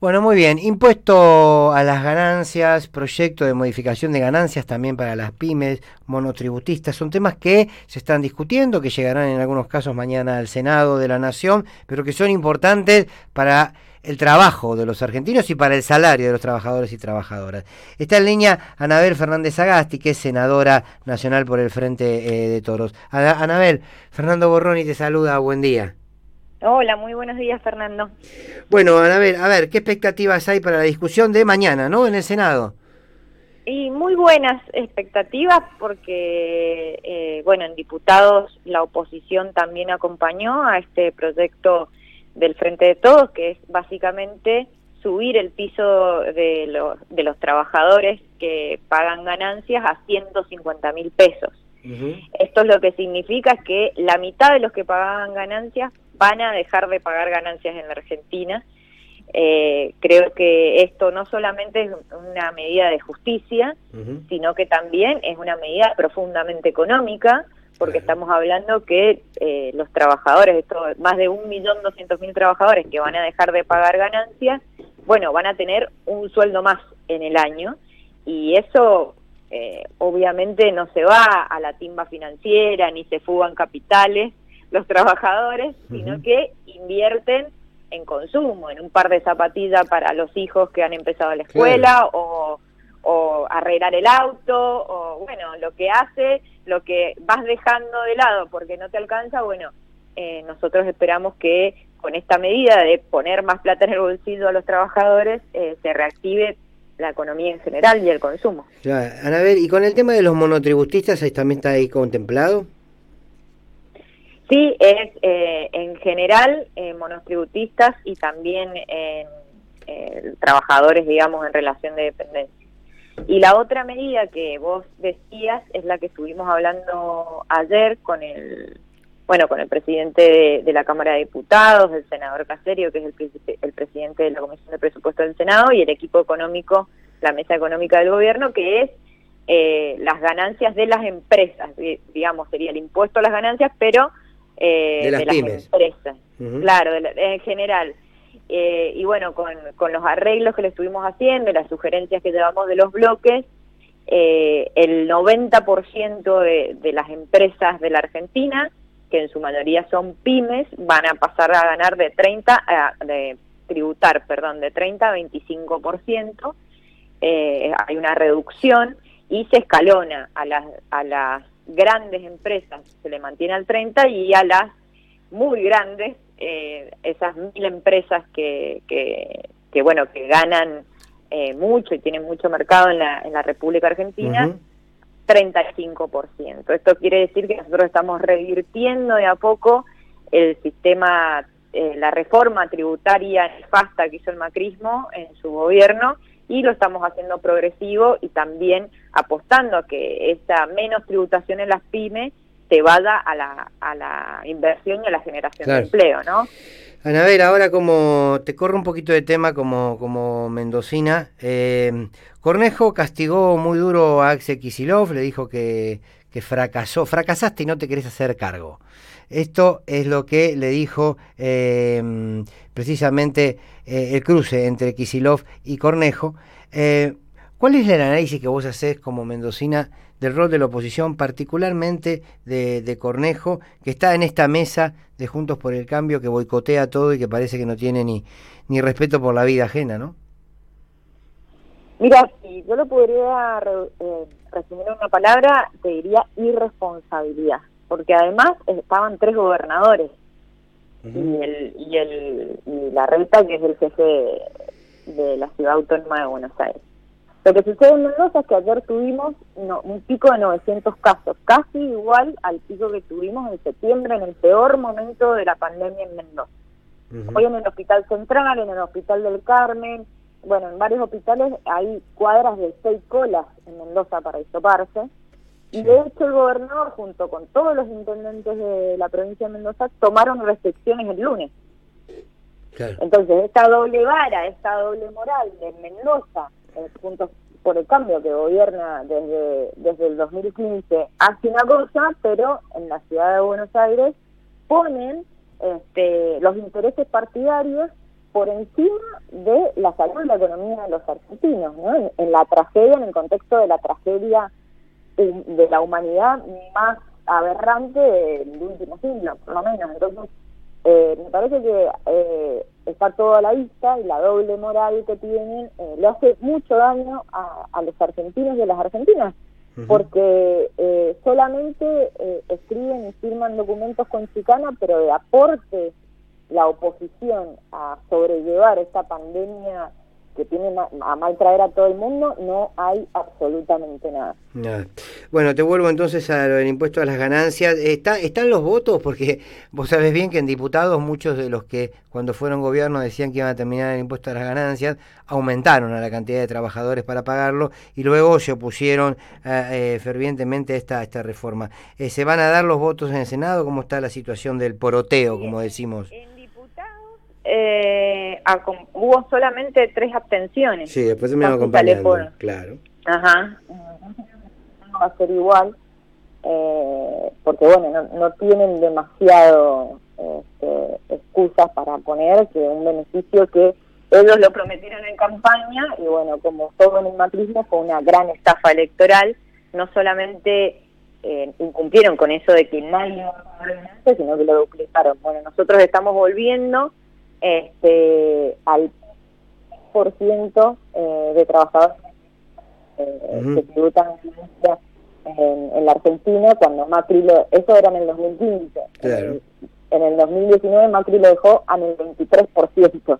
Bueno, muy bien. Impuesto a las ganancias, proyecto de modificación de ganancias también para las pymes, monotributistas, son temas que se están discutiendo, que llegarán en algunos casos mañana al Senado de la Nación, pero que son importantes para el trabajo de los argentinos y para el salario de los trabajadores y trabajadoras. Está en línea Anabel Fernández Agasti, que es senadora nacional por el Frente eh, de Toros. Anabel, Fernando Borroni te saluda, buen día. Hola, muy buenos días, Fernando. Bueno, a ver, a ver, ¿qué expectativas hay para la discusión de mañana, no, en el Senado? Y muy buenas expectativas porque, eh, bueno, en diputados la oposición también acompañó a este proyecto del Frente de Todos, que es básicamente subir el piso de los, de los trabajadores que pagan ganancias a 150 mil pesos. Esto es lo que significa que la mitad de los que pagaban ganancias van a dejar de pagar ganancias en la Argentina. Eh, creo que esto no solamente es una medida de justicia, sino que también es una medida profundamente económica, porque estamos hablando que eh, los trabajadores, esto, más de un millón doscientos mil trabajadores que van a dejar de pagar ganancias, bueno, van a tener un sueldo más en el año. Y eso eh, obviamente no se va a la timba financiera ni se fugan capitales, los trabajadores, sino que invierten en consumo, en un par de zapatillas para los hijos que han empezado la escuela o, o arreglar el auto o bueno, lo que hace, lo que vas dejando de lado porque no te alcanza, bueno, eh, nosotros esperamos que con esta medida de poner más plata en el bolsillo a los trabajadores eh, se reactive la economía en general y el consumo. Claro. Anabel, ¿y con el tema de los monotributistas también está ahí contemplado? Sí, es eh, en general eh, monotributistas y también en eh, trabajadores, digamos, en relación de dependencia. Y la otra medida que vos decías es la que estuvimos hablando ayer con el bueno con el presidente de, la Cámara de Diputados, el senador Caserio, que es el, el presidente de la Comisión de Presupuesto del Senado, y el equipo económico, la mesa económica del gobierno, que es eh, las ganancias de las empresas, digamos, sería el impuesto a las ganancias, pero eh, de las, empresas. Claro, en general. Eh, y bueno, con, con los arreglos que le estuvimos haciendo, las sugerencias que llevamos de los bloques, eh, el 90% de, de las empresas de la Argentina, que en su mayoría son pymes, van a pasar a ganar de 30 a, de tributar, perdón, de 30 a 25%. Eh, hay una reducción y se escalona a las, a las grandes empresas se le mantiene al 30 y a las muy grandes, eh, esas mil empresas que, que, bueno, que ganan eh, mucho y tienen mucho mercado en la, en la República Argentina, 35%. Esto quiere decir que nosotros estamos revirtiendo de a poco el sistema, eh, la reforma tributaria nefasta que hizo el macrismo en su gobierno y lo estamos haciendo progresivo y también apostando a que esa menos tributación en las pymes se vaya a la, a la inversión y a la generación de empleo, ¿no? ver, ahora como te corro un poquito de tema como, como mendocina, eh, Cornejo castigó muy duro a Axel Kisilov, le dijo que, que fracasó, fracasaste y no te querés hacer cargo. Esto es lo que le dijo eh, precisamente eh, el cruce entre Kisilov y Cornejo. Eh, ¿Cuál es el análisis que vos haces como mendocina del rol de la oposición, particularmente de, Cornejo, que está en esta mesa de Juntos por el Cambio, que boicotea todo y que parece que no tiene ni, ni respeto por la vida ajena, ¿no? Mira, si yo lo podría resumir en una palabra, te diría irresponsabilidad porque además estaban tres gobernadores y el y el y la renta que es el jefe de la ciudad autónoma de Buenos Aires. Lo que sucede en Mendoza es que ayer tuvimos un pico de 900 casos, casi igual al pico que tuvimos en septiembre, en el peor momento de la pandemia en Mendoza. Hoy en el Hospital Central, en el Hospital del Carmen, bueno, en varios hospitales hay cuadras de seis colas en Mendoza para isoparse. Y de hecho el gobernador, junto con todos los intendentes de la provincia de Mendoza, tomaron restricciones el lunes. Entonces, esta doble vara, esta doble moral de Mendoza, eh, junto por el cambio que gobierna desde, desde el 2015, hace una cosa, pero en la ciudad de Buenos Aires ponen este, los intereses partidarios por encima de la salud y la economía de los argentinos, ¿no? En, la tragedia, en el contexto de la tragedia de la humanidad más aberrante del último siglo, por lo menos. Entonces, eh, me parece que eh, está todo a la vista y la doble moral que tienen eh, le hace mucho daño a, los argentinos y a las argentinas, porque eh, solamente escriben y firman documentos con chicana, pero de aporte la oposición a sobrellevar esta pandemia que tiene a mal traer a todo el mundo, no hay absolutamente nada. Bueno, te vuelvo entonces a lo del impuesto a las ganancias. ¿Está, ¿Están los votos? Porque vos sabés bien que en diputados muchos de los que cuando fueron gobierno decían que iban a terminar el impuesto a las ganancias, aumentaron a la cantidad de trabajadores para pagarlo y luego se opusieron eh, eh, fervientemente a esta, esta reforma. Eh, ¿Se van a dar los votos en el Senado? ¿Cómo está la situación del poroteo, como decimos? Eh, hubo solamente tres abstenciones. Sí, después se me acompañando, claro. Ajá. No va a ser igual, eh, porque bueno, no, no tienen demasiado este, excusas para poner que un beneficio que ellos lo prometieron en campaña y bueno, como todo en el macrismo fue una gran estafa electoral, no solamente eh, incumplieron con eso de que nadie va a pagar sino que lo duplicaron. Bueno, nosotros estamos volviendo este, al por ciento eh, de trabajadores eh, que tributan en, en, la Argentina cuando Macri lo, eso era en el 2015 en, el 2019 Macri lo dejó en el 23%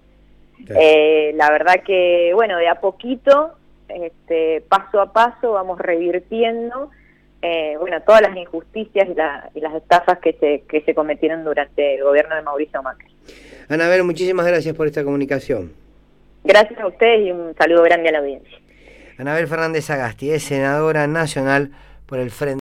eh, la verdad que bueno de a poquito este, paso a paso vamos revirtiendo eh, bueno todas las injusticias y, y las estafas que se, que se cometieron durante el gobierno de Mauricio Macri Anabel, muchísimas gracias por esta comunicación. Gracias a ustedes y un saludo grande a la audiencia. Anabel Fernández Agasti es senadora nacional por el Frente.